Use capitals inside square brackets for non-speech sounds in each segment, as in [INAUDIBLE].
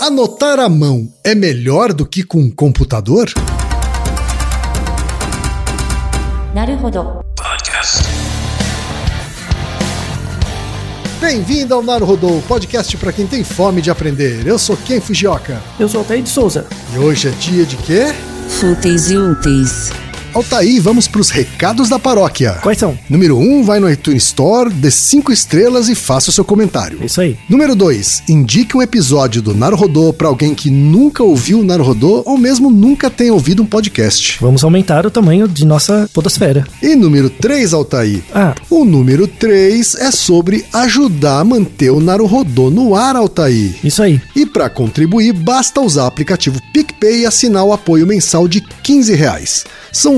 Anotar à mão é melhor do que com um computador? Bem-vindo ao Naruhodô, podcast para quem tem fome de aprender. Eu sou Ken Fujioka. Eu sou Altair de Souza. E hoje é dia de quê? Fúteis e úteis. Altaí, vamos para os recados da paróquia. Quais são? Número 1, um, vai no iTunes Store, dê 5 estrelas e faça o seu comentário. Isso aí. Número 2, indique um episódio do Naruhodô para alguém que nunca ouviu o Naruhodô ou mesmo nunca tenha ouvido um podcast. Vamos aumentar o tamanho de nossa podosfera. E número 3, Altaí. Ah. O número 3 é sobre ajudar a manter o Naruhodô no ar, Altaí. Isso aí. E para contribuir, basta usar o aplicativo PicPay e assinar o apoio mensal de 15 reais. São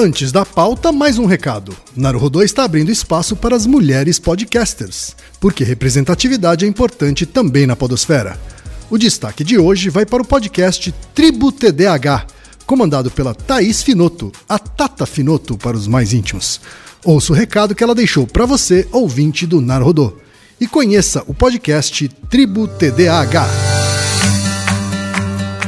Antes da pauta, mais um recado. Naruhodô está abrindo espaço para as mulheres podcasters, porque representatividade é importante também na podosfera. O destaque de hoje vai para o podcast Tribo TDAH, comandado pela Thaís Finoto, a Tata Finoto para os mais íntimos. Ouça o recado que ela deixou para você, ouvinte do Naruhodô. E conheça o podcast Tribo TDAH.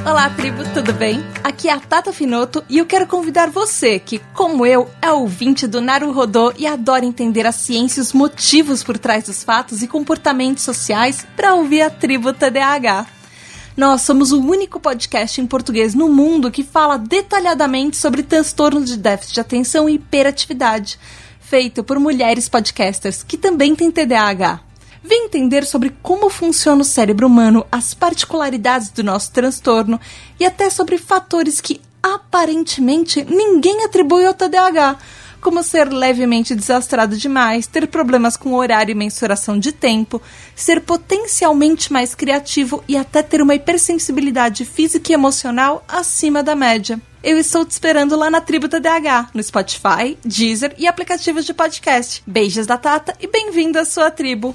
Olá, tribo, tudo bem? Aqui é a Tata Finoto e eu quero convidar você, que, como eu, é ouvinte do Naruhodô e adora entender a ciência e os motivos por trás dos fatos e comportamentos sociais, para ouvir a tribo TDAH. Nós somos o único podcast em português no mundo que fala detalhadamente sobre transtornos de déficit de atenção e hiperatividade, feito por mulheres podcasters que também têm TDAH. Vem entender sobre como funciona o cérebro humano, as particularidades do nosso transtorno e até sobre fatores que aparentemente ninguém atribui ao TDAH, como ser levemente desastrado demais, ter problemas com horário e mensuração de tempo, ser potencialmente mais criativo e até ter uma hipersensibilidade física e emocional acima da média. Eu estou te esperando lá na Tribo TDAH, no Spotify, Deezer e aplicativos de podcast. Beijos da Tata e bem-vindo à sua tribo!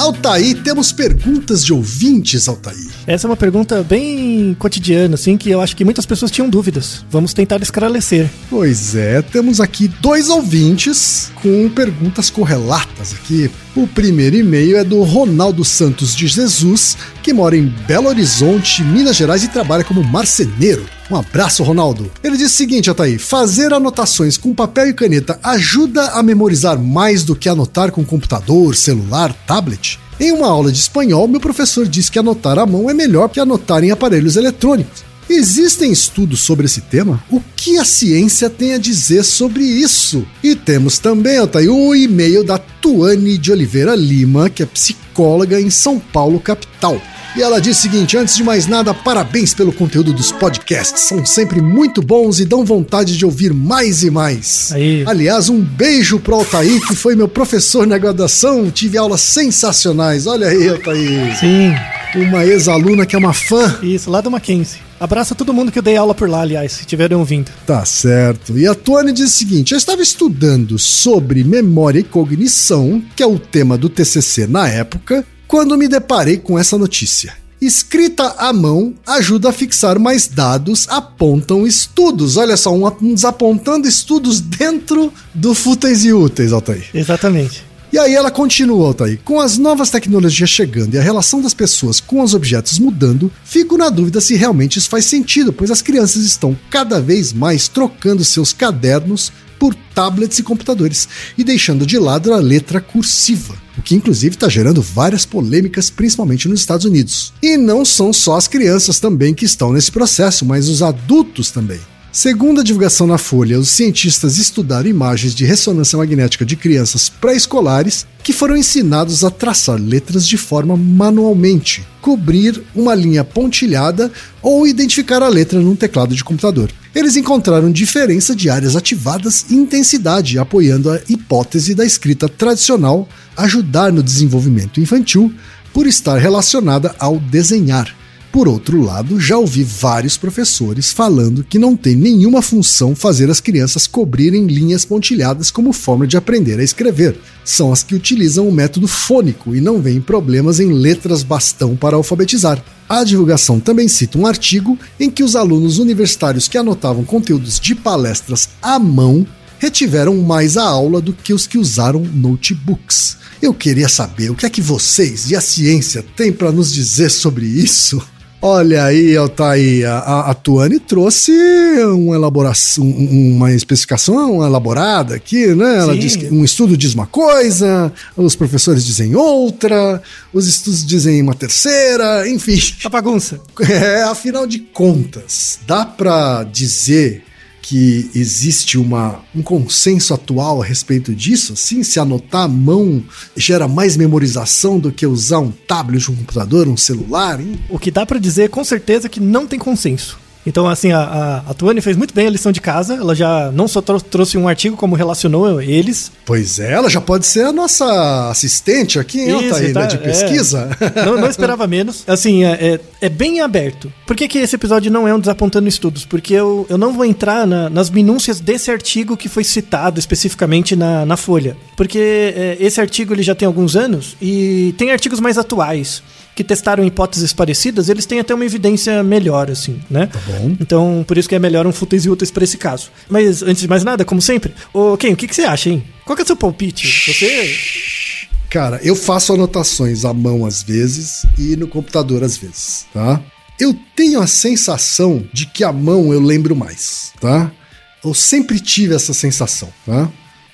Altair, temos perguntas de ouvintes, Altair. Essa é uma pergunta bem cotidiana, assim, que eu acho que muitas pessoas tinham dúvidas. Vamos tentar esclarecer. Pois é, temos aqui dois ouvintes com perguntas correlatas aqui. O primeiro e-mail é do Ronaldo Santos de Jesus, que mora em Belo Horizonte, Minas Gerais e trabalha como marceneiro. Um abraço, Ronaldo. Ele disse o seguinte, Ataí: fazer anotações com papel e caneta ajuda a memorizar mais do que anotar com computador, celular, tablet? Em uma aula de espanhol, meu professor disse que anotar à mão é melhor que anotar em aparelhos eletrônicos. Existem estudos sobre esse tema? O que a ciência tem a dizer sobre isso? E temos também, Altair, o e-mail da Tuane de Oliveira Lima, que é psicóloga em São Paulo, capital. E ela diz o seguinte: antes de mais nada, parabéns pelo conteúdo dos podcasts. São sempre muito bons e dão vontade de ouvir mais e mais. Aí. Aliás, um beijo pro Altair, que foi meu professor na graduação. Tive aulas sensacionais. Olha aí, Altair. Sim, Uma ex-aluna que é uma fã. isso, lá do Mackenzie. Abraço a todo mundo que eu dei aula por lá, aliás, se tiverem ouvindo. Tá certo. E a Tuane diz o seguinte: eu estava estudando sobre memória e cognição, que é o tema do TCC na época, quando me deparei com essa notícia. Escrita à mão ajuda a fixar mais dados, apontam estudos. Olha só, um, uns apontando estudos dentro do Fúteis e Úteis, Altair. Exatamente. E aí ela continua, Altair. Com as novas tecnologias chegando e a relação das pessoas com os objetos mudando, fico na dúvida se realmente isso faz sentido, pois as crianças estão cada vez mais trocando seus cadernos por tablets e computadores e deixando de lado a letra cursiva, o que inclusive está gerando várias polêmicas, principalmente nos Estados Unidos. E não são só as crianças também que estão nesse processo, mas os adultos também. Segundo a divulgação na Folha, os cientistas estudaram imagens de ressonância magnética de crianças pré-escolares que foram ensinados a traçar letras de forma manualmente, cobrir uma linha pontilhada ou identificar a letra num teclado de computador. Eles encontraram diferença de áreas ativadas e intensidade, apoiando a hipótese da escrita tradicional ajudar no desenvolvimento infantil por estar relacionada ao desenhar. Por outro lado, já ouvi vários professores falando que não tem nenhuma função fazer as crianças cobrirem linhas pontilhadas como forma de aprender a escrever. São as que utilizam o método fônico e não veem problemas em letras bastão para alfabetizar. A divulgação também cita um artigo em que os alunos universitários que anotavam conteúdos de palestras à mão retiveram mais a aula do que os que usaram notebooks. Eu queria saber o que é que vocês e a ciência têm para nos dizer sobre isso. Olha aí, Altair, a, a Tuane trouxe uma elaboração, um- uma especificação elaborada aqui, né? Ela Sim. diz que um estudo diz uma coisa, os professores dizem outra, os estudos dizem uma terceira, enfim. A bagunça. [LAUGHS] É, afinal de contas, dá pra dizer que existe uma, um consenso atual a respeito disso? Assim, se anotar à mão gera mais memorização do que usar um tablet, um computador, um celular? hein? O que dá pra dizer com certeza que não tem consenso. Então, assim, a, a, a Tuane fez muito bem a lição de casa. Ela já não só trou- trouxe um artigo, como relacionou eles. Pois é, ela já pode ser a nossa assistente aqui, hein, Isso, Altair, tá, né, de é. pesquisa. [LAUGHS] Não, não esperava menos. Assim, é, é, é bem aberto. Por que, que esse episódio não é um desapontando estudos? Porque eu, eu não vou entrar na- nas minúcias desse artigo que foi citado especificamente na, na Folha. Porque é, esse artigo ele já tem alguns anos e tem artigos mais atuais que testaram hipóteses parecidas, eles têm até uma evidência melhor, assim, né? Tá bom. Então, por isso que é melhor um fúteis e úteis pra esse caso. Mas, antes de mais nada, como sempre, ô, Ken, o que, que você acha, hein? Qual que é o seu palpite? Você... Cara, eu faço anotações à mão às vezes e no computador às vezes, tá? Eu tenho a sensação de que à mão eu lembro mais, tá? Eu sempre tive essa sensação, tá?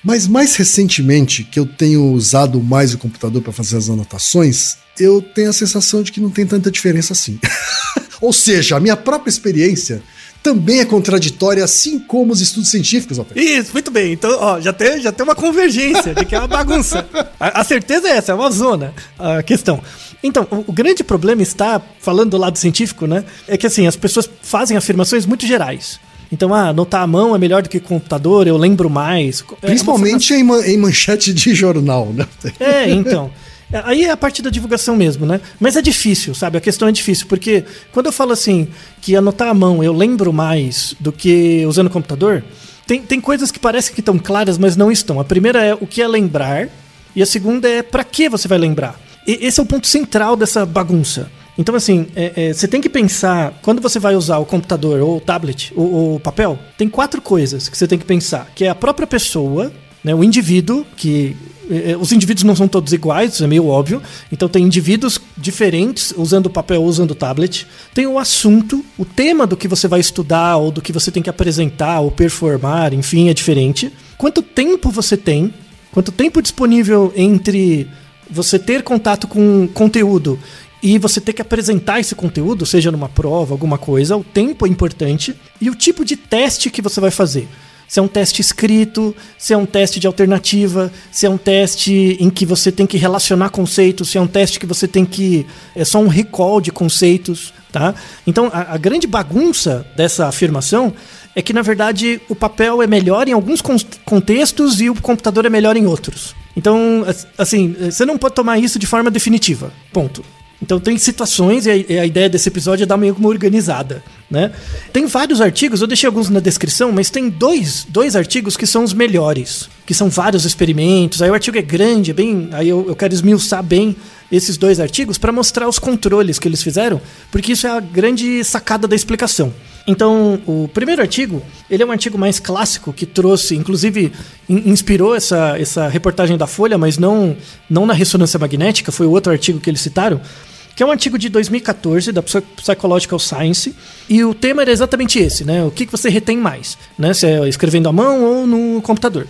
Mas mais recentemente, que eu tenho usado mais o computador para fazer as anotações, eu tenho a sensação de que não tem tanta diferença assim. [LAUGHS] Ou seja, a minha própria experiência também é contraditória, assim como os estudos científicos, Altair. Isso, muito bem. Então, ó, já tem, já tem uma convergência de que é uma bagunça. A, a certeza é essa, é uma zona a questão. Então, o, o grande problema está, falando do lado científico, né? É que assim, as pessoas fazem afirmações muito gerais. Então, ah, anotar à mão é melhor do que computador, eu lembro mais. É Principalmente em, ma- em manchete de jornal, né? [LAUGHS] é, então. É, Aí é a parte da divulgação mesmo, né? Mas é difícil, sabe? A questão é difícil, porque quando eu falo assim, que anotar à mão eu lembro mais do que usando o computador, tem, tem coisas que parecem que estão claras, mas não estão. A primeira é o que é lembrar, e a segunda é para que você vai lembrar. E esse é o ponto central dessa bagunça. Então, assim, é, é, você tem que pensar, quando você vai usar o computador ou o tablet ou o papel, tem quatro coisas que você tem que pensar, que é a própria pessoa, né, o indivíduo que eh, os indivíduos não são todos iguais, isso é meio óbvio. Então tem indivíduos diferentes usando papel ou usando tablet. Tem o assunto, o tema do que você vai estudar ou do que você tem que apresentar ou performar, enfim, é diferente. Quanto tempo você tem? Quanto tempo disponível entre você ter contato com conteúdo e você ter que apresentar esse conteúdo, seja numa prova, alguma coisa, o tempo é importante e o tipo de teste que você vai fazer. Se é um teste escrito, se é um teste de alternativa, se é um teste em que você tem que relacionar conceitos, se é um teste que você tem que. É só um recall de conceitos, tá? Então, a, a grande bagunça dessa afirmação é que, na verdade, o papel é melhor em alguns contextos e o computador é melhor em outros. Então, assim, você não pode tomar isso de forma definitiva. Ponto. Então tem situações e a, ideia desse episódio é dar meio uma organizada, né? Tem vários artigos, eu deixei alguns na descrição, mas tem dois, dois artigos que são os melhores, que são vários experimentos. Aí o artigo é grande, é bem, aí eu, eu quero esmiuçar bem esses dois artigos para mostrar os controles que eles fizeram, porque isso é a grande sacada da explicação. Então, o primeiro artigo, ele é um artigo mais clássico que trouxe, inclusive in, inspirou essa, essa reportagem da Folha, mas não, não na ressonância magnética, foi outro artigo que eles citaram, que é um artigo de 2014 da Psychological Science, e o tema era exatamente esse, né? O que, que você retém mais, né? Se é escrevendo à mão ou no computador.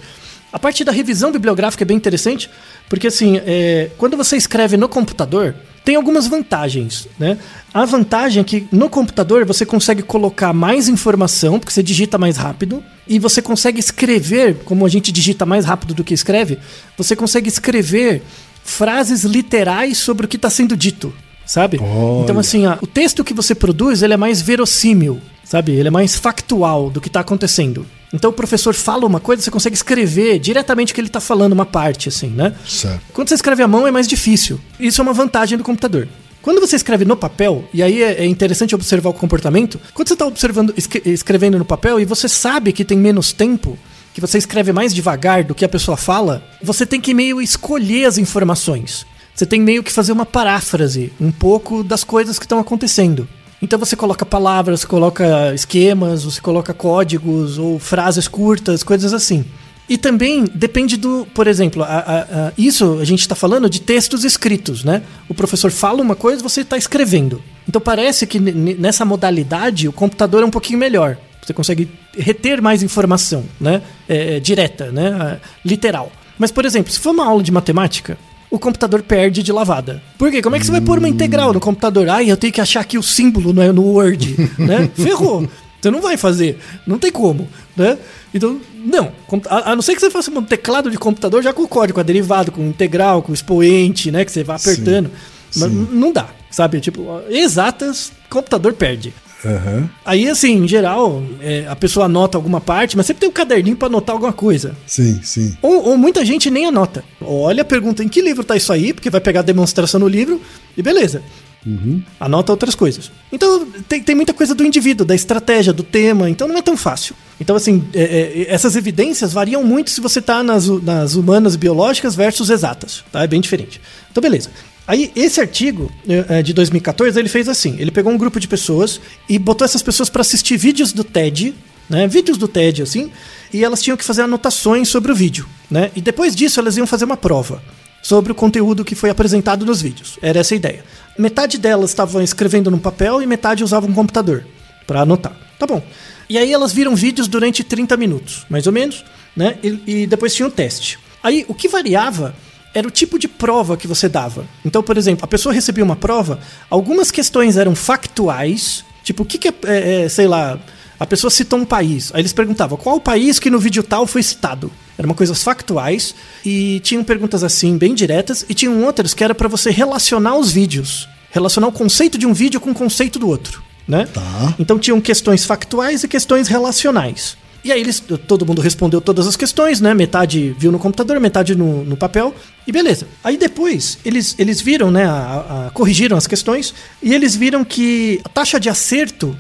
A parte da revisão bibliográfica é bem interessante, porque assim, é, quando você escreve no computador, tem algumas vantagens, né? A vantagem é que no computador você consegue colocar mais informação, porque você digita mais rápido, e você consegue escrever, como a gente digita mais rápido do que escreve, você consegue escrever frases literais sobre o que está sendo dito, sabe? Olha. Então assim, ó, o texto que você produz ele é mais verossímil, sabe? Ele é mais factual do que está acontecendo. Então o professor fala uma coisa, você consegue escrever diretamente o que ele está falando, uma parte, assim, né? Certo. Quando você escreve à mão é mais difícil. Isso é uma vantagem do computador. Quando você escreve no papel, e aí é, é interessante observar o comportamento, quando você está observando, escrevendo no papel e você sabe que tem menos tempo, que você escreve mais devagar do que a pessoa fala, você tem que meio escolher as informações. Você tem meio que fazer uma paráfrase um pouco das coisas que estão acontecendo. Então você coloca palavras, coloca esquemas, você coloca códigos ou frases curtas, coisas assim. E também depende do, por exemplo, a, a, a, isso a gente está falando de textos escritos, né? O professor fala uma coisa, você está escrevendo. Então parece que nessa modalidade o computador é um pouquinho melhor. Você consegue reter mais informação, né? É, é, direta, né? Literal. Mas, por exemplo, se for uma aula de matemática, o computador perde de lavada. Por quê? Como é que você vai pôr uma integral no computador? Ai, eu tenho que achar aqui o símbolo no, no Word, né? [LAUGHS] Ferrou. Você não vai fazer. Não tem como, né? Então, não. A, a, não ser que você faça um teclado de computador já com o código, a derivado, com integral, com expoente, né? Que você vai apertando. Sim, Mas sim. não dá, sabe? Tipo, exatas, computador perde. Uhum. Aí, assim, em geral, é, a pessoa anota alguma parte, mas sempre tem um caderninho para anotar alguma coisa. Sim, sim. Ou, ou, muita gente nem anota. Olha, pergunta em que livro tá isso aí, porque vai pegar a demonstração no livro e beleza. Uhum. Anota outras coisas. Então, tem, tem muita coisa do indivíduo, da estratégia, do tema, então não é tão fácil. Então, assim, é, é, essas evidências variam muito se você está nas, nas humanas biológicas versus exatas, tá? É bem diferente. Então, beleza. Aí, esse artigo é, de 2014, ele fez assim: ele pegou um grupo de pessoas e botou essas pessoas para assistir vídeos do TED, né? Vídeos do TED, assim, e elas tinham que fazer anotações sobre o vídeo, né? E depois disso, elas iam fazer uma prova sobre o conteúdo que foi apresentado nos vídeos. Era essa a ideia. Metade delas estavam escrevendo no papel e metade usava um computador para anotar. Tá bom. E aí elas viram vídeos durante 30 minutos, mais ou menos, né? E, e depois tinha um teste. Aí o que variava era o tipo de prova que você dava. Então, por exemplo, a pessoa recebia uma prova, algumas questões eram factuais, tipo, o que, que é, é, é, sei lá, a pessoa citou um país. Aí eles perguntavam qual o país que no vídeo tal foi citado. Eram coisas factuais e tinham perguntas assim, bem diretas, e tinham outras que era para você relacionar os vídeos. Relacionar o conceito de um vídeo com o conceito do outro. Né? Tá. Então tinham questões factuais e questões relacionais. E aí eles, todo mundo respondeu todas as questões, né? Metade viu no computador, metade no, no papel. E beleza. Aí depois eles, eles viram, né? A, a, corrigiram as questões e eles viram que a taxa de acerto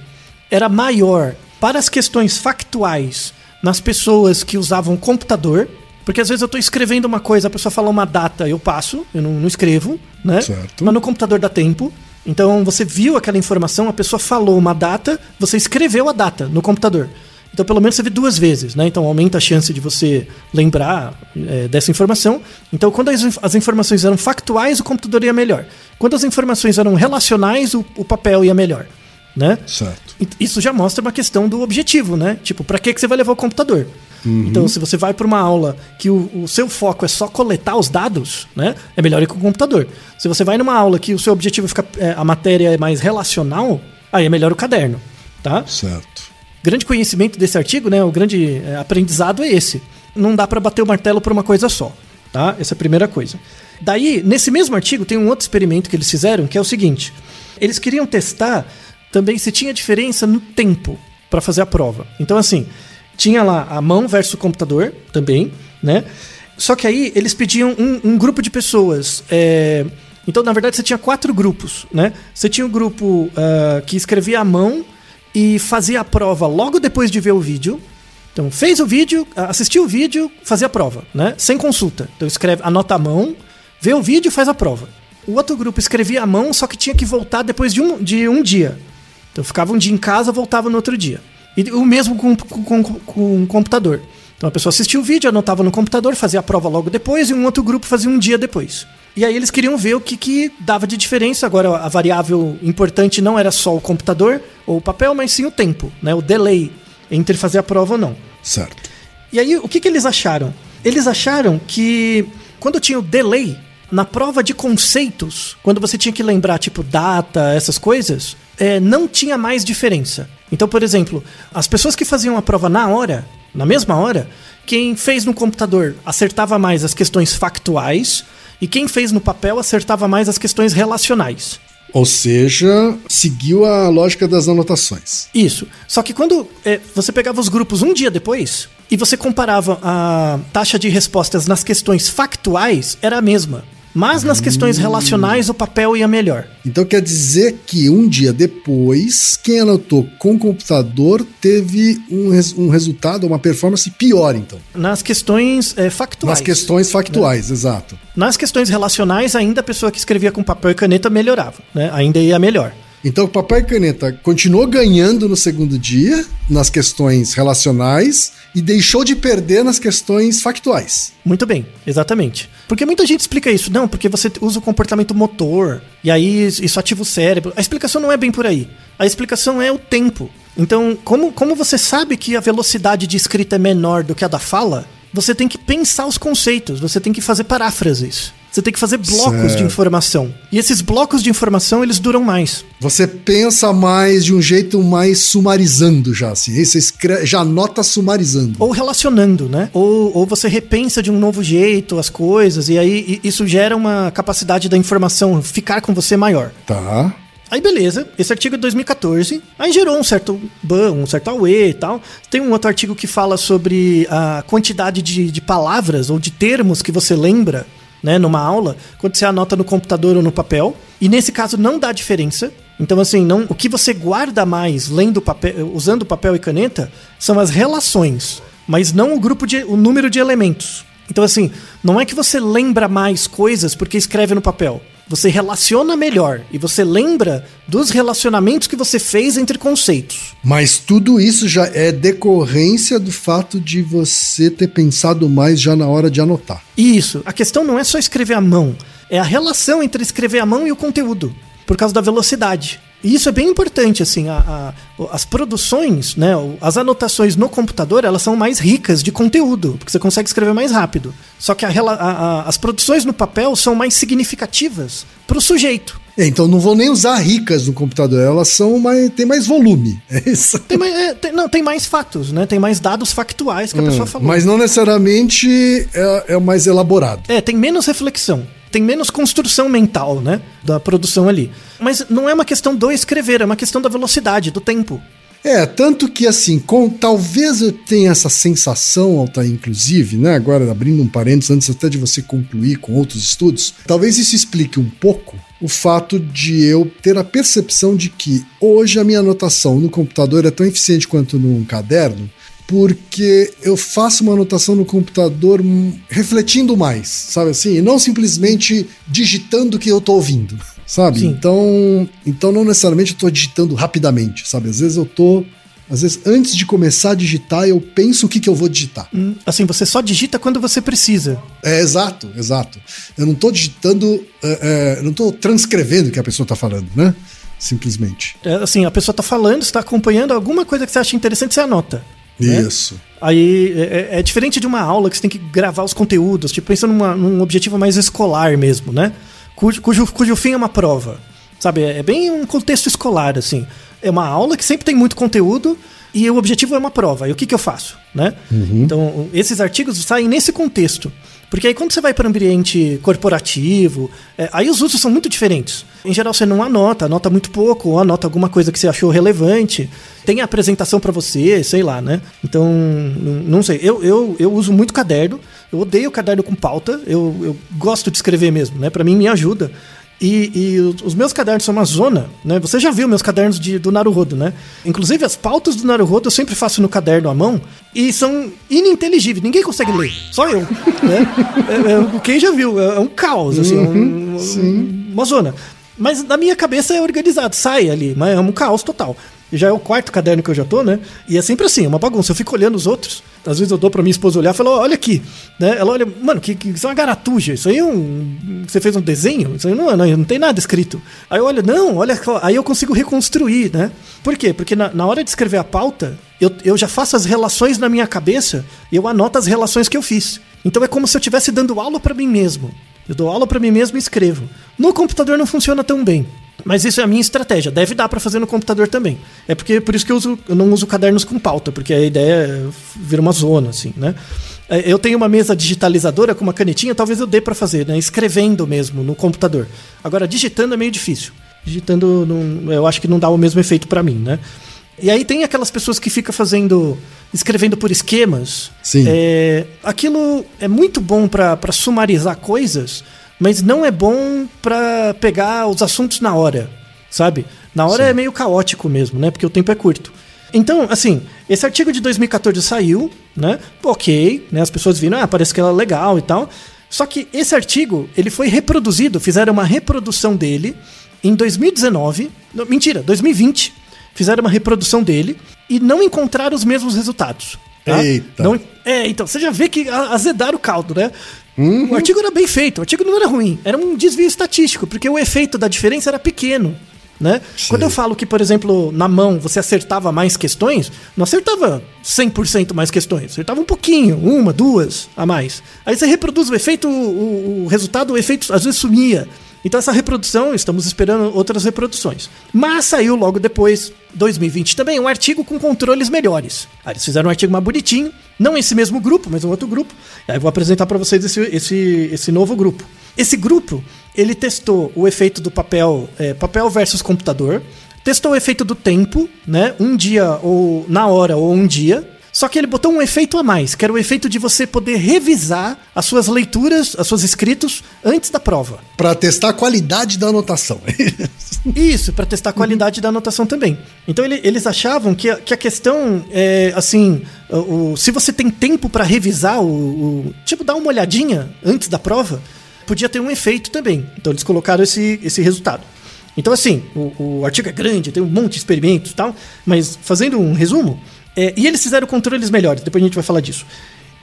era maior para as questões factuais nas pessoas que usavam computador. Porque às vezes eu estou escrevendo uma coisa, a pessoa fala uma data, eu passo, eu não, não escrevo, né? Certo. Mas no computador dá tempo. Então você viu aquela informação, a pessoa falou uma data, você escreveu a data no computador. Então, pelo menos você vê duas vezes, né? Então, aumenta a chance de você lembrar é, dessa informação. Então, quando as, as, informações eram factuais, o computador ia melhor. Quando as informações eram relacionais, o, o papel ia melhor, né? Certo. Isso já mostra uma questão do objetivo, né? Tipo, para que, que você vai levar o computador? Uhum. Então, se você vai para uma aula que o, o, seu foco é só coletar os dados, né? É melhor ir com o computador. Se você vai numa aula que o seu objetivo é ficar, é, a matéria é mais relacional, aí é melhor o caderno, tá? Certo grande conhecimento desse artigo, né, o grande é, aprendizado é esse. Não dá para bater o martelo por uma coisa só, tá? Essa é a primeira coisa. Daí, nesse mesmo artigo, tem um outro experimento que eles fizeram, que é o seguinte: eles queriam testar também se tinha diferença no tempo para fazer a prova. Então, assim, tinha lá a mão versus o computador também, né? Só que aí eles pediam um, um grupo de pessoas. É... Então, na verdade, você tinha quatro grupos, né? Você tinha o um grupo uh, que escrevia à mão e fazia a prova logo depois de ver o vídeo. Então, fez o vídeo, assistiu o vídeo, fazia a prova, né? Sem consulta. Então, escreve, anota a mão, vê o vídeo faz a prova. O outro grupo escrevia a mão, só que tinha que voltar depois de um, de um dia. Então, ficava um dia em casa, voltava no outro dia. E o mesmo com, com, com, com o computador. Então, a pessoa assistia o vídeo, anotava no computador, fazia a prova logo depois, e um outro grupo fazia um dia depois. E aí eles queriam ver o que, que dava de diferença. Agora, a variável importante não era só o computador ou o papel, mas sim o tempo, né? O delay entre fazer a prova ou não. Certo. E aí, o que, que eles acharam? Eles acharam que quando tinha o delay, na prova de conceitos, quando você tinha que lembrar, tipo, data, essas coisas, é, não tinha mais diferença. Então, por exemplo, as pessoas que faziam a prova na hora, na mesma hora, quem fez no computador acertava mais as questões factuais, e quem fez no papel acertava mais as questões relacionais. Ou seja, seguiu a lógica das anotações. Isso. Só que quando é, você pegava os grupos um dia depois e você comparava a taxa de respostas nas questões factuais, era a mesma. Mas nas questões relacionais o papel ia melhor. Então quer dizer que um dia depois, quem anotou com computador teve um, res um resultado, uma performance pior, então. Nas questões é, factuais. Nas questões factuais, né? exato. Nas questões relacionais, ainda a pessoa que escrevia com papel e caneta melhorava, né? Ainda ia melhor. Então, o papel e caneta continuou ganhando no segundo dia, nas questões relacionais, e deixou de perder nas questões factuais. Muito bem, exatamente. Porque muita gente explica isso. Não, porque você usa o comportamento motor, e aí isso ativa o cérebro. A explicação não é bem por aí. A explicação é o tempo. Então, como, como você sabe que a velocidade de escrita é menor do que a da fala, você tem que pensar os conceitos, você tem que fazer paráfrases. Você tem que fazer blocos certo. de informação. E esses blocos de informação, eles duram mais. Você pensa mais de um jeito mais sumarizando já, assim. Você escreve, já nota sumarizando. Ou relacionando, né? Ou, ou você repensa de um novo jeito as coisas, e aí isso gera uma capacidade da informação ficar com você maior. Tá. Aí beleza, esse artigo é de 2014, aí gerou um certo ban, um certo auê e tal. Tem um outro artigo que fala sobre a quantidade de, de palavras ou de termos que você lembra né, numa aula, quando você anota no computador ou no papel. E nesse caso não dá diferença. Então, assim, não, o que você guarda mais lendo papel, usando papel e caneta são as relações, mas não o grupo de, o número de elementos. Então, assim, não é que você lembra mais coisas porque escreve no papel. Você relaciona melhor e você lembra dos relacionamentos que você fez entre conceitos. Mas tudo isso já é decorrência do fato de você ter pensado mais já na hora de anotar. Isso. A questão não é só escrever à mão, é a relação entre escrever à mão e o conteúdo, por causa da velocidade. E isso é bem importante, assim, a, a, as produções, né, as anotações no computador, elas são mais ricas de conteúdo, porque você consegue escrever mais rápido. Só que a, as produções no papel são mais significativas para o sujeito. É, então não vou nem usar ricas no computador, elas são mais, tem mais volume. [LAUGHS] É isso. Tem mais, é, tem, não, tem mais fatos, né? Tem mais dados factuais que a hum, pessoa falou. Mas não necessariamente é, é mais elaborado. É, tem menos reflexão tem menos construção mental, né? Da produção ali. Mas não é uma questão do escrever, é uma questão da velocidade, do tempo. É, tanto que assim, com, talvez eu tenha essa sensação, Altair, inclusive, né? Agora abrindo um parênteses antes até de você concluir com outros estudos, talvez isso explique um pouco o fato de eu ter a percepção de que hoje a minha anotação no computador é tão eficiente quanto num caderno, porque eu faço uma anotação no computador refletindo mais, sabe assim? E não simplesmente digitando o que eu tô ouvindo, sabe? Sim. Então, então não necessariamente eu tô digitando rapidamente, sabe? Às vezes eu tô Às vezes, antes de começar a digitar, eu penso o que, que eu vou digitar. Hum, Assim, você só digita quando você precisa. É, exato, exato. Eu não tô digitando, é, é, não tô transcrevendo o que a pessoa tá falando, né? Simplesmente. É, assim, a pessoa tá falando, você tá acompanhando alguma coisa que você acha interessante, você anota. Né? Isso. Aí é, é- é diferente de uma aula que você tem que gravar os conteúdos, tipo, pensando numa- num objetivo mais escolar mesmo, né? Cujo, cujo, cujo fim é uma prova. Sabe? É bem um contexto escolar, assim. É uma aula que sempre tem muito conteúdo e o objetivo é uma prova. E o que, que eu faço? Né? Então, esses artigos saem nesse contexto. Porque aí quando você vai para um ambiente corporativo, é, aí os usos são muito diferentes. Em geral você não anota, anota muito pouco, ou anota alguma coisa que você achou relevante. Tem a apresentação para você, sei lá, né? Então, não sei. Eu, eu, eu uso muito caderno. Eu odeio caderno com pauta. Eu, eu gosto de escrever mesmo, né? Para mim me ajuda. E, e os- meus cadernos são uma zona, né? Você já viu meus cadernos de, do Naruhodo, né? Inclusive as pautas do Naruhodo eu sempre faço no caderno à mão e são ininteligíveis, ninguém consegue ler, só eu, né? [LAUGHS] É- é- quem já viu, é, é um caos, assim, um- um- uma zona. Mas na minha cabeça é organizado, sai ali, mas é um caos total. Já é o quarto caderno que eu já tô, né? E é sempre assim, é uma bagunça. Eu fico olhando os outros. Às vezes eu dou pra minha esposa olhar e falo, olha aqui. Né? Ela olha, mano, que, que, isso é uma garatuja. Isso aí é um. Você fez um desenho? Isso aí não, não, não tem nada escrito. Aí eu olho, não, olha. Aí eu consigo reconstruir, né? Por quê? Porque na, na hora de escrever a pauta, eu, eu já faço as relações na minha cabeça e eu anoto as relações que eu fiz. Então é como se eu estivesse dando aula pra mim mesmo. Eu dou aula pra mim mesmo e escrevo. No computador não funciona tão bem. Mas isso é a minha estratégia. Deve dar pra fazer no computador também. É porque por isso que eu, uso, eu não uso cadernos com pauta, porque a ideia é vir uma zona, assim, né? É, Eu tenho uma mesa digitalizadora com uma canetinha, talvez eu dê pra fazer, né? Escrevendo mesmo no computador. Agora, digitando é meio difícil. Digitando, não- eu acho que não dá o mesmo efeito pra mim, né? E aí tem aquelas pessoas que ficam fazendo. escrevendo por esquemas. Sim. É, aquilo é muito bom pra sumarizar coisas, mas não é bom pra pegar os assuntos na hora, sabe? Na hora é meio caótico mesmo, né? Porque o tempo é curto. Então, assim, esse artigo de 2014 saiu, né? Ok, né? As pessoas viram, ah, parece que ela é legal e tal. Só que esse artigo, ele foi reproduzido, fizeram uma reprodução dele em 2019. não, mentira, 2020. Fizeram uma reprodução dele e não encontraram os mesmos resultados. tá? Eita. Não, é, então, você já vê que azedaram o caldo, né? O artigo era bem feito, o artigo não era ruim, era um desvio estatístico, porque o efeito da diferença era pequeno. Né? Quando eu falo que, por exemplo, na mão você acertava mais questões, não acertava 100% mais questões, acertava um pouquinho, uma, duas a mais. Aí você reproduz o efeito, o, o resultado, o efeito às vezes sumia. Então essa reprodução, estamos esperando outras reproduções. Mas saiu logo depois, 2020 também, um artigo com controles melhores. Aí eles fizeram um artigo mais bonitinho, não esse mesmo grupo, mas um outro grupo. Aí eu vou apresentar para vocês esse, esse, esse novo grupo. Esse grupo, ele testou o efeito do papel, é, papel versus computador, testou o efeito do tempo, né? Um dia ou na hora ou um dia. Só que ele botou um efeito a mais, que era o efeito de você poder revisar as suas leituras, as suas escritos antes da prova. Pra testar a qualidade da anotação. [LAUGHS] Isso, para testar a qualidade da anotação também. Então ele- eles achavam que a, que a questão é assim: o, o- se você tem tempo para revisar, o, o- tipo, dar uma olhadinha antes da prova, podia ter um efeito também. Então eles colocaram esse, esse resultado. Então, assim, o, o artigo é grande, tem um monte de experimentos e tal, mas fazendo um resumo, é, e eles fizeram controles melhores, depois a gente vai falar disso.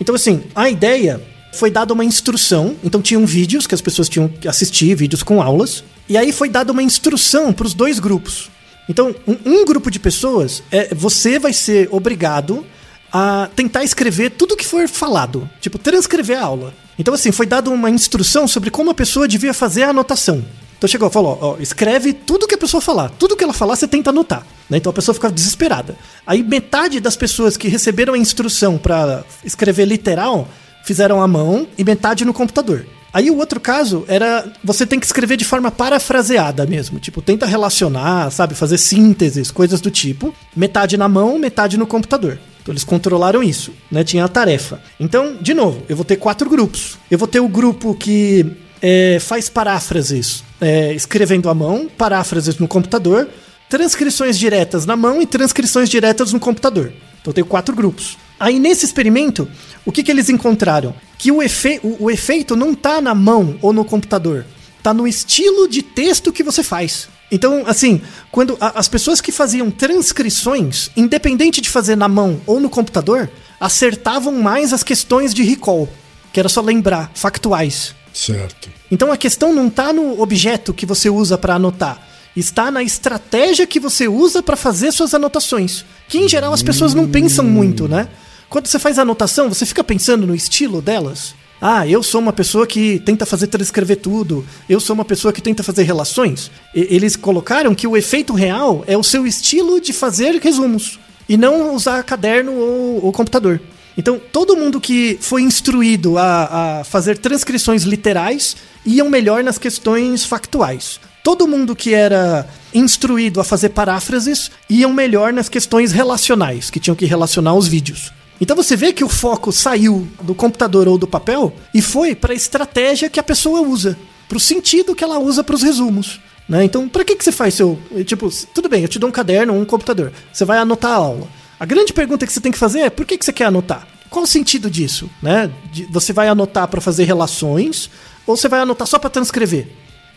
Então, assim, a ideia foi dada uma instrução, então tinham vídeos que as pessoas tinham que assistir, vídeos com aulas, e aí foi dada uma instrução para os dois grupos. Então, um, um grupo de pessoas, é, você vai ser obrigado a tentar escrever tudo que for falado, tipo, transcrever a aula. Então, assim, foi dada uma instrução sobre como a pessoa devia fazer a anotação. Então chegou, falou, ó, escreve tudo que a pessoa falar. Tudo que ela falar, você tenta anotar. Né? Então a pessoa ficava desesperada. Aí metade das pessoas que receberam a instrução para escrever literal fizeram à mão e metade no computador. Aí o outro caso era você tem que escrever de forma parafraseada mesmo, tipo, tenta relacionar, sabe, fazer sínteses, coisas do tipo, metade na mão, metade no computador. Então eles controlaram isso, né? Tinha a tarefa. Então, de novo, eu vou ter quatro grupos. Eu vou ter o grupo que é, faz paráfrases é, escrevendo à mão, paráfrases no computador, transcrições diretas na mão e transcrições diretas no computador. Então tenho quatro grupos. Aí nesse experimento, o que, que eles encontraram? Que o, efe o, o efeito não tá na mão ou no computador. Tá no estilo de texto que você faz. Então, assim, quando a- as pessoas que faziam transcrições, independente de fazer na mão ou no computador, acertavam mais as questões de recall, que era só lembrar, factuais. Certo. Então a questão não está no objeto que você usa para anotar, está na estratégia que você usa para fazer suas anotações. Que em geral as pessoas não pensam muito, né? Quando você faz anotação, você fica pensando no estilo delas. Ah, eu sou uma pessoa que tenta fazer transcrever tudo. Eu sou uma pessoa que tenta fazer relações. E- eles colocaram que o efeito real é o seu estilo de fazer resumos e não usar caderno ou, ou computador. Então, todo mundo que foi instruído a, a fazer transcrições literais iam melhor nas questões factuais. Todo mundo que era instruído a fazer paráfrases iam melhor nas questões relacionais, que tinham que relacionar os vídeos. Então você vê que o foco saiu do computador ou do papel e foi para a estratégia que a pessoa usa, para o sentido que ela usa para os resumos. Né? Então, para que, que você faz seu. Tipo, tudo bem, eu te dou um caderno um computador. Você vai anotar a aula. A grande pergunta que você tem que fazer é por que, que você quer anotar? Qual o sentido disso? Né? De- você vai anotar para fazer relações ou você vai anotar só para transcrever?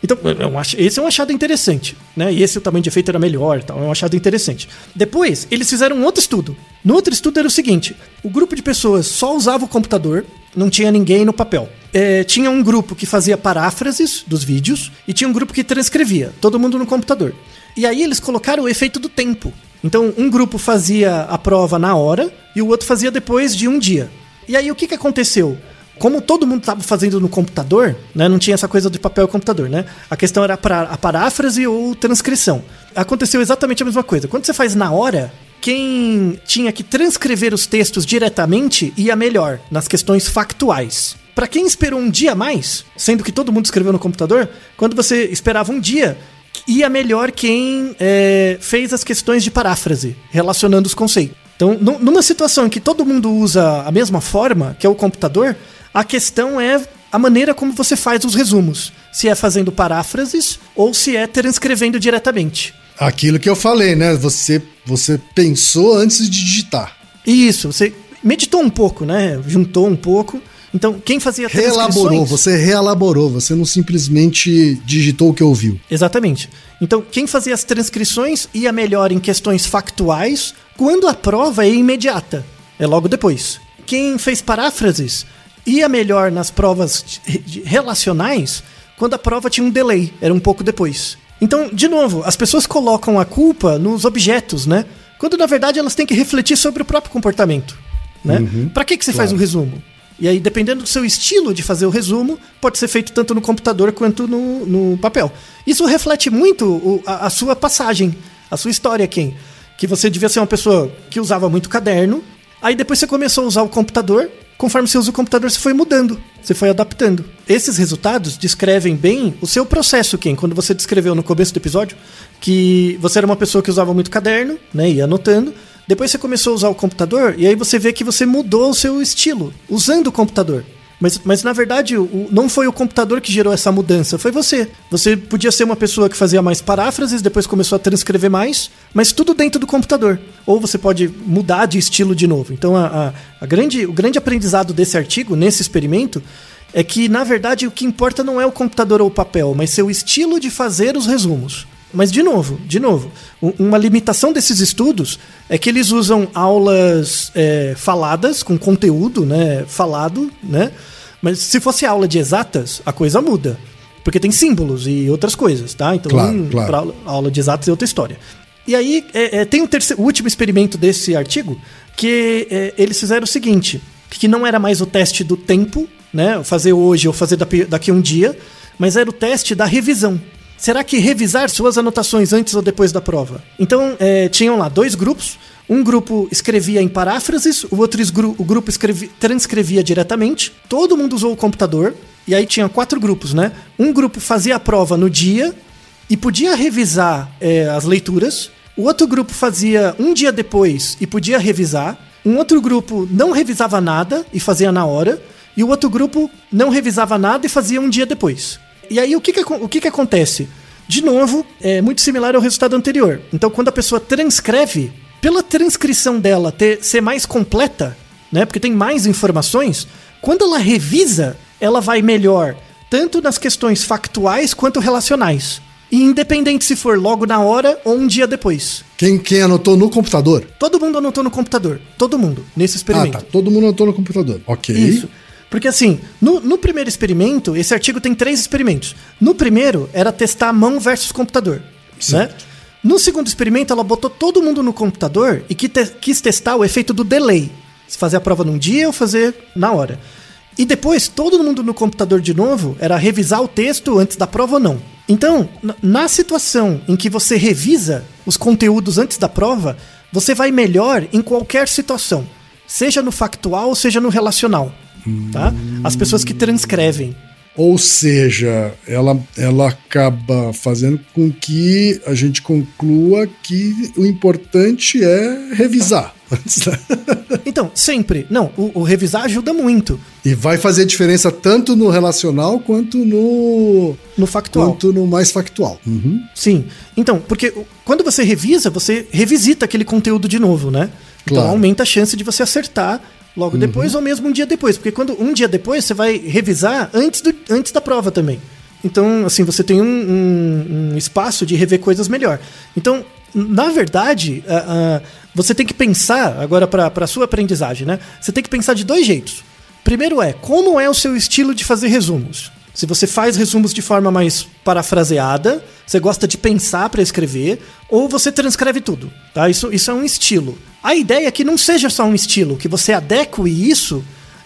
Então, esse é um achado interessante, né? E esse o tamanho de efeito era melhor, tal, é um achado interessante. Depois, eles fizeram um outro estudo. No outro estudo era o seguinte: o grupo de pessoas só usava o computador, não tinha ninguém no papel. É, tinha um grupo que fazia paráfrases dos vídeos e tinha um grupo que transcrevia, todo mundo no computador. E aí eles colocaram o efeito do tempo. Então, um grupo fazia a prova na hora e o outro fazia depois de um dia. E aí o que, que aconteceu? Como todo mundo estava fazendo no computador, né, não tinha essa coisa de papel e computador, né? A questão era a paráfrase ou transcrição. Aconteceu exatamente a mesma coisa. Quando você faz na hora, quem tinha que transcrever os textos diretamente ia melhor nas questões factuais. Para quem esperou um dia a mais, sendo que todo mundo escreveu no computador, quando você esperava um dia, ia melhor quem é, fez as questões de paráfrase, relacionando os conceitos. Então, nu- numa situação em que todo mundo usa a mesma forma, que é o computador, a questão é a maneira como você faz os resumos. Se é fazendo paráfrases ou se é transcrevendo diretamente. Aquilo que eu falei, né? Você, você pensou antes de digitar. Isso, você meditou um pouco, né? Juntou um pouco. Então, quem fazia Reelaborou, transcrições- você reelaborou, você não simplesmente digitou o que ouviu. Exatamente. Então, quem fazia as transcrições ia melhor em questões factuais quando a prova é imediata, é logo depois. Quem fez paráfrases ia melhor nas provas relacionais quando a prova tinha um delay, era um pouco depois. Então, de novo, as pessoas colocam a culpa nos objetos, né? Quando na verdade elas têm que refletir sobre o próprio comportamento, né? Pra que que você faz o resumo? E aí, dependendo do seu estilo de fazer o resumo, pode ser feito tanto no computador quanto no, no papel. Isso reflete muito o- a, a sua passagem, a sua história, quem? Que você devia ser uma pessoa que usava muito caderno, aí depois você começou a usar o computador, conforme você usa o computador, você foi mudando, você foi adaptando. Esses resultados descrevem bem o seu processo, quem? Quando você descreveu no começo do episódio que você era uma pessoa que usava muito caderno, né, ia anotando, depois você começou a usar o computador e aí você vê que você mudou o seu estilo usando o computador. Mas, mas na verdade, o- não foi o computador que gerou essa mudança, foi você. Você podia ser uma pessoa que fazia mais paráfrases, depois começou a transcrever mais, mas tudo dentro do computador. Ou você pode mudar de estilo de novo. Então, a, a- a grande, o grande aprendizado desse artigo, nesse experimento, é que, na verdade, o que importa não é o computador ou o papel, mas seu estilo de fazer os resumos. Mas, de novo, de novo, uma limitação desses estudos é que eles usam aulas é, faladas, com conteúdo né, falado, né? Mas se fosse aula de exatas, a coisa muda. Porque tem símbolos e outras coisas, tá? Então, Claro, hum, claro. aula, aula de exatas é outra história. E aí, é, é, tem um terceiro, o último experimento desse artigo, que é, eles fizeram o seguinte, que não era mais o teste do tempo, né? Fazer hoje ou fazer daqui, daqui a um dia, mas era o teste da revisão. Será que revisar suas anotações antes ou depois da prova? Então, é, tinham lá dois grupos. Um grupo escrevia em paráfrases, o outro o grupo escrevi- transcrevia diretamente. Todo mundo usou o computador. E aí tinha quatro grupos, né? Um grupo fazia a prova no dia e podia revisar é, as leituras. O outro grupo fazia um dia depois e podia revisar. Um outro grupo não revisava nada e fazia na hora. E o outro grupo não revisava nada e fazia um dia depois. E aí o que, que, o que, que acontece? De novo, é muito similar ao resultado anterior. Então, quando a pessoa transcreve, pela transcrição dela ter, ser mais completa, né? Porque tem mais informações, quando ela revisa, ela vai melhor, tanto nas questões factuais quanto relacionais. E independente se for logo na hora ou um dia depois. Quem, quem anotou no computador? Todo mundo anotou no computador. Todo mundo, nesse experimento. Ah, tá. Todo mundo anotou no computador. Ok. Isso. Porque assim, no, no primeiro experimento, esse artigo tem três experimentos. No primeiro, era testar mão versus computador. Né? No segundo experimento, ela botou todo mundo no computador e que te- quis testar o efeito do delay. Se fazer a prova num dia ou fazer na hora. E depois, todo mundo no computador de novo era revisar o texto antes da prova ou não. Então, na- na situação em que você revisa os conteúdos antes da prova, você vai melhor em qualquer situação. Seja no factual, seja no relacional. Tá? As pessoas que transcrevem. Ou seja, ela, ela acaba fazendo com que a gente conclua que o importante é revisar. [LAUGHS] da- Então, sempre. Não, o, o revisar ajuda muito e vai fazer diferença tanto no relacional quanto no, no factual. quanto no mais factual. Uhum. Sim. Então, porque quando você revisa, você revisita aquele conteúdo de novo, né? Então Claro. aumenta a chance de você acertar logo depois ou mesmo um dia depois. Porque quando um dia depois você vai revisar antes, do, antes da prova também. Então, assim, você tem um, um- um espaço de rever coisas melhor. Então, na verdade, ah, ah, você tem que pensar, agora para a sua aprendizagem, né? Você tem que pensar de dois jeitos. Primeiro é, como é o seu estilo de fazer resumos? Se você faz resumos de forma mais parafraseada, você gosta de pensar para escrever, ou você transcreve tudo, tá? Isso, isso é um estilo. A ideia é que não seja só um estilo, que você adeque isso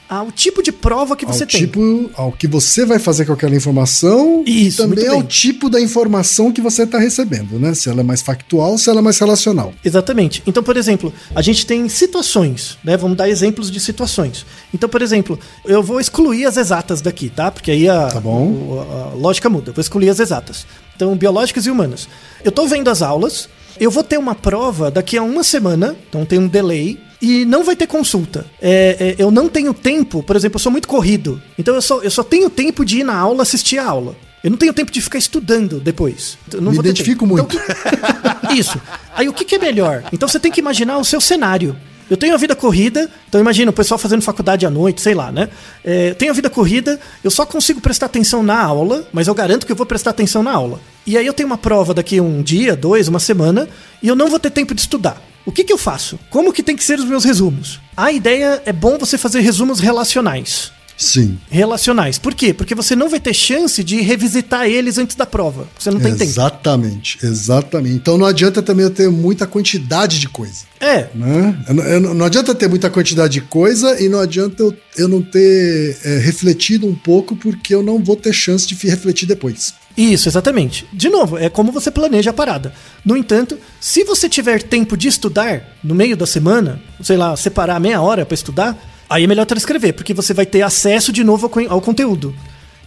ao tipo de prova que você ao tem. tipo, ao que você vai fazer com aquela informação Isso, e também ao tipo da informação que você está recebendo, né? Se ela é mais factual, se ela é mais relacional. Exatamente. Então, por exemplo, a gente tem situações, né? Vamos dar exemplos de situações. Então, por exemplo, eu vou excluir as exatas daqui, tá? Porque aí a, Tá bom. o- a lógica muda. Eu vou excluir as exatas. Então, biológicas e humanas. Eu tô vendo as aulas, eu vou ter uma prova daqui a uma semana, então tem um delay. E não vai ter consulta. É, é, eu não tenho tempo, por exemplo, eu sou muito corrido. Então eu só, eu só tenho tempo de ir na aula assistir a aula. Eu não tenho tempo de ficar estudando depois. Eu não Me identifico muito. Então, [LAUGHS] isso. Aí o que, que é melhor? Então você tem que imaginar o seu cenário. Eu tenho a vida corrida, então imagina o pessoal fazendo faculdade à noite, sei lá, né? É, eu tenho a vida corrida, eu só consigo prestar atenção na aula, mas eu garanto que eu vou prestar atenção na aula. E aí eu tenho uma prova daqui um dia, dois, uma semana, e eu não vou ter tempo de estudar. O que, que eu faço? Como que tem que ser os meus resumos? A ideia é bom você fazer resumos relacionais Sim. relacionais. Por quê? Porque você não vai ter chance de revisitar eles antes da prova. Você não tem tempo. Exatamente, exatamente. Então não adianta também eu ter muita quantidade de coisa. É, Né? Eu não- eu não, adianta ter muita quantidade de coisa e não adianta eu, eu não ter é, refletido um pouco, porque eu não vou ter chance de refletir depois. Isso, exatamente. De novo, é como você planeja a parada. No entanto, se você tiver tempo de estudar no meio da semana, sei lá, separar meia hora para estudar, aí é melhor transcrever, porque você vai ter acesso de novo ao, ao conteúdo.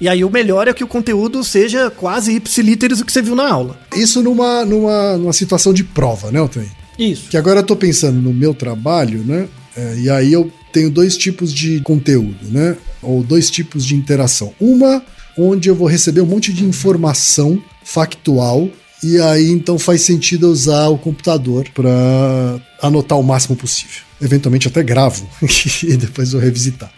E aí o melhor é que o conteúdo seja quase ipsilíteres o que você viu na aula. Isso numa, numa, numa situação de prova, né, Altair? Isso. Que agora eu tô pensando no meu trabalho, né? É, e aí eu tenho dois tipos de conteúdo, né? Ou dois tipos de interação. Uma onde eu vou receber um monte de informação factual e aí então faz sentido usar o computador para anotar o máximo possível. Eventualmente até gravo [LAUGHS] e depois eu revisitar.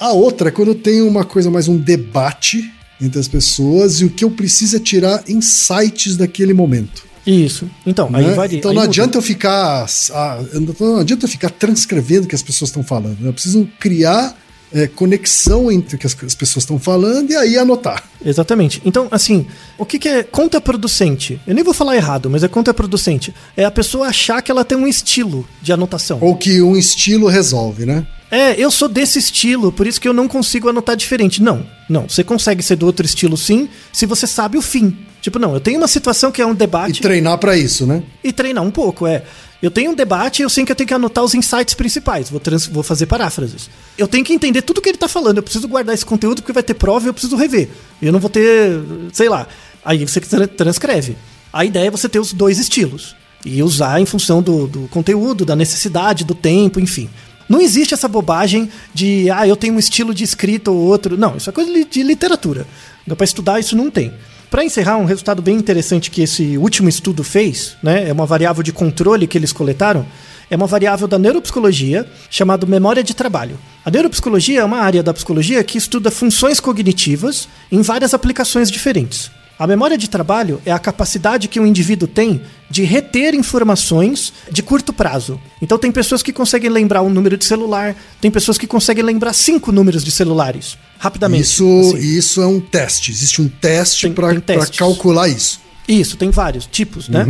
A outra é quando eu tenho uma coisa mais um debate entre as pessoas e o que eu preciso é tirar insights daquele momento. Isso. Então, aí né? varia. Então aí não muda. adianta eu ficar. ah, não adianta eu ficar transcrevendo o que as pessoas estão falando. né? Eu preciso criar é, conexão entre o que as, as pessoas estão falando e aí anotar. Exatamente. Então, assim, o que, que é contraproducente? Eu nem vou falar errado, mas é contraproducente. É a pessoa achar que ela tem um estilo de anotação. Ou que um estilo resolve, né? É, eu sou desse estilo, por isso que eu não consigo anotar diferente. Não, não. Você consegue ser do outro estilo sim, se você sabe o fim. Tipo, não, eu tenho uma situação que é um E debate treinar pra isso, né? e treinar um pouco, é. Eu tenho um debate e eu sei que eu tenho que anotar os insights principais. Vou, trans- vou fazer paráfrases. Eu tenho que entender tudo que ele tá falando. Eu preciso guardar esse conteúdo porque vai ter prova e eu preciso rever. Eu não vou ter, sei lá. Aí você tra- transcreve. A ideia é você ter os dois estilos. E usar em função do, do conteúdo, da necessidade, do tempo, enfim. Não existe essa bobagem de, ah, eu tenho um estilo de escrita ou outro. Não, isso é coisa de literatura. Dá para estudar, isso não tem. Para encerrar, um resultado bem interessante que esse último estudo fez, né, é uma variável de controle que eles coletaram, é uma variável da neuropsicologia chamada memória de trabalho. A neuropsicologia é uma área da psicologia que estuda funções cognitivas em várias aplicações diferentes. A memória de trabalho é a capacidade que um indivíduo tem de reter informações de curto prazo. Então, tem pessoas que conseguem lembrar um número de celular, tem pessoas que conseguem lembrar cinco números de celulares rapidamente. Isso, assim. isso é um teste. Existe um teste para calcular isso. Isso, tem vários tipos, né?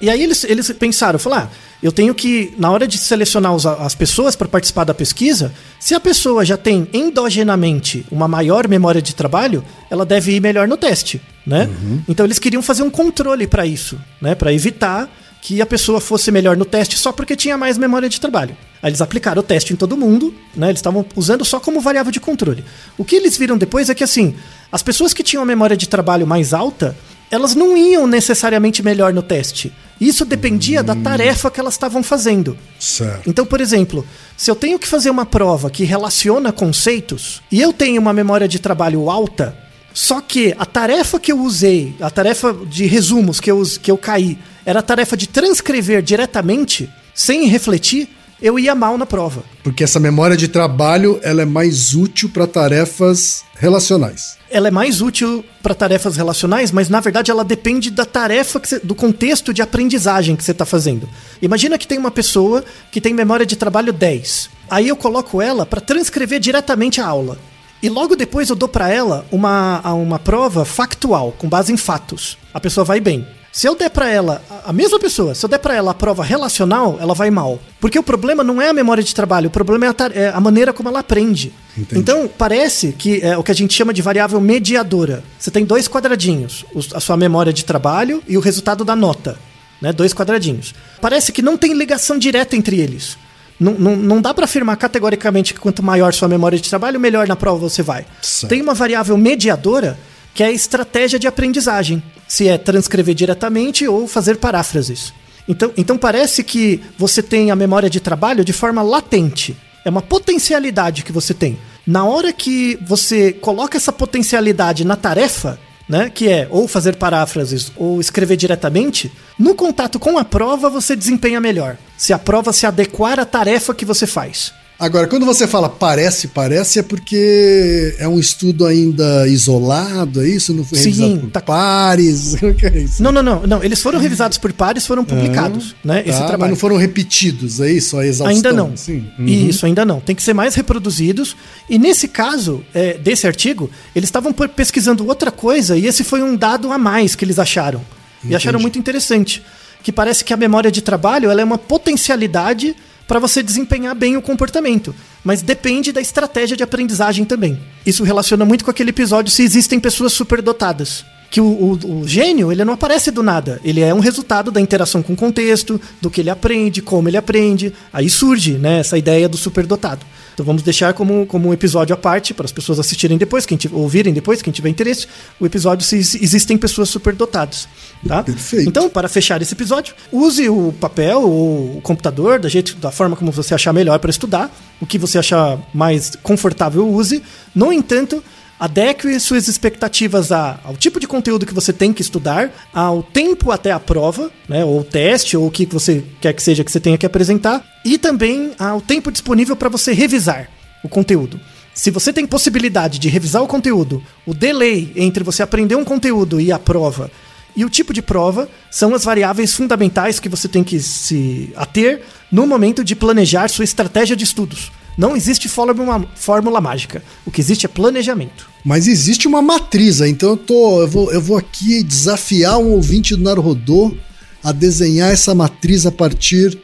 E aí eles, eles pensaram, falaram, ah, eu tenho que, na hora de selecionar os- as pessoas para participar da pesquisa, se a pessoa já tem endogenamente uma maior memória de trabalho, ela deve ir melhor no teste, né? Então eles queriam fazer um controle para isso, né? Para evitar que a pessoa fosse melhor no teste só porque tinha mais memória de trabalho. Aí eles aplicaram o teste em todo mundo, né? Eles estavam usando só como variável de controle. O que eles viram depois é que assim, as pessoas que tinham a memória de trabalho mais alta, elas não iam necessariamente melhor no teste. Isso dependia da tarefa que elas estavam fazendo. Certo. Então, por exemplo, se eu tenho que fazer uma prova que relaciona conceitos e eu tenho uma memória de trabalho alta, só que a tarefa que eu usei, a tarefa de resumos que eu, que eu caí, era a tarefa de transcrever diretamente, sem refletir, eu ia mal na prova. Porque essa memória de trabalho ela é mais útil para tarefas relacionais. Ela é mais útil para tarefas relacionais, mas na verdade ela depende da tarefa, você- do contexto de aprendizagem que você está fazendo. Imagina que tem uma pessoa que tem memória de trabalho 10. Aí eu coloco ela para transcrever diretamente a aula. E logo depois eu dou para ela uma, uma prova factual, com base em fatos. A pessoa vai bem. Se eu der para ela, a- mesma pessoa, se eu der para ela a prova relacional, ela vai mal. Porque o problema não é a memória de trabalho, o problema é a, é a maneira como ela aprende. Entendi. Então, parece que é o que a gente chama de variável mediadora. Você tem dois quadradinhos, os- a sua memória de trabalho e o resultado da nota. Né? Dois quadradinhos. Parece que não tem ligação direta entre eles. Não, não, não dá para afirmar categoricamente que quanto maior sua memória de trabalho, melhor na prova você vai. Certo. Tem uma variável mediadora que é a estratégia de aprendizagem. Se é transcrever diretamente ou fazer paráfrases. Então, então parece que você tem a memória de trabalho de forma latente. É uma potencialidade que você tem. Na hora que você coloca essa potencialidade na tarefa, né, que é ou fazer paráfrases ou escrever diretamente, no contato com a prova você desempenha melhor. Se a prova se adequar à tarefa que você faz. Agora, quando você fala parece, parece, é porque é um estudo ainda isolado, é isso? Não foi Sim, revisado por tá- pares? [LAUGHS] É? Não, não, não, não. Eles foram revisados por pares, foram publicados, né? Tá, esse mas trabalho. não foram repetidos, é isso? A exaustão? Ainda não. Sim. Uhum. Isso, ainda não. Tem que ser mais reproduzidos. E nesse caso, é, desse artigo, eles estavam pesquisando outra coisa e esse foi um dado a mais que eles acharam. E acharam muito interessante. Que parece que a memória de trabalho ela é uma potencialidade para você desempenhar bem o comportamento. Mas depende da estratégia de aprendizagem também. Isso relaciona muito com aquele episódio se existem pessoas superdotadas. Que o, o- o gênio, ele não aparece do nada. Ele é um resultado da interação com o contexto, do que ele aprende, como ele aprende. Aí surge né, essa ideia do superdotado. Então vamos deixar como, como um episódio à parte para as pessoas assistirem depois, quem tiver, ouvirem depois, quem tiver interesse, o episódio se ex- existem pessoas superdotadas. Tá? Perfeito. Então, para fechar esse episódio, use o papel ou o computador da, jeito, da forma como você achar melhor para estudar. O que você achar mais confortável, use. No entanto, adeque suas expectativas ao tipo de conteúdo que você tem que estudar, ao tempo até a prova, né, ou teste, ou o que você quer que seja que você tenha que apresentar, e também ao tempo disponível para você revisar o conteúdo. Se você tem possibilidade de revisar o conteúdo, o delay entre você aprender um conteúdo e a prova e o tipo de prova são as variáveis fundamentais que você tem que se ater no momento de planejar sua estratégia de estudos. Não existe fórmula, fórmula mágica. O que existe é planejamento. Mas existe uma matriz, então eu, tô, eu, vou, eu vou aqui desafiar um ouvinte do Naruhodô a desenhar essa matriz a partir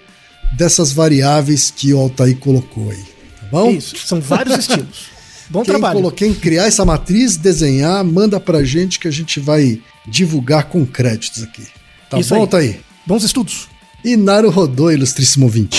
dessas variáveis que o Altair colocou aí. Tá bom? Isso, são vários estilos. [LAUGHS] Bom Quem trabalho. colocou quem criar essa matriz, desenhar, manda pra gente que a gente vai divulgar com créditos aqui. Tá Isso bom, aí. Altair? Bons estudos. E Naruhodô, ilustríssimo ouvinte.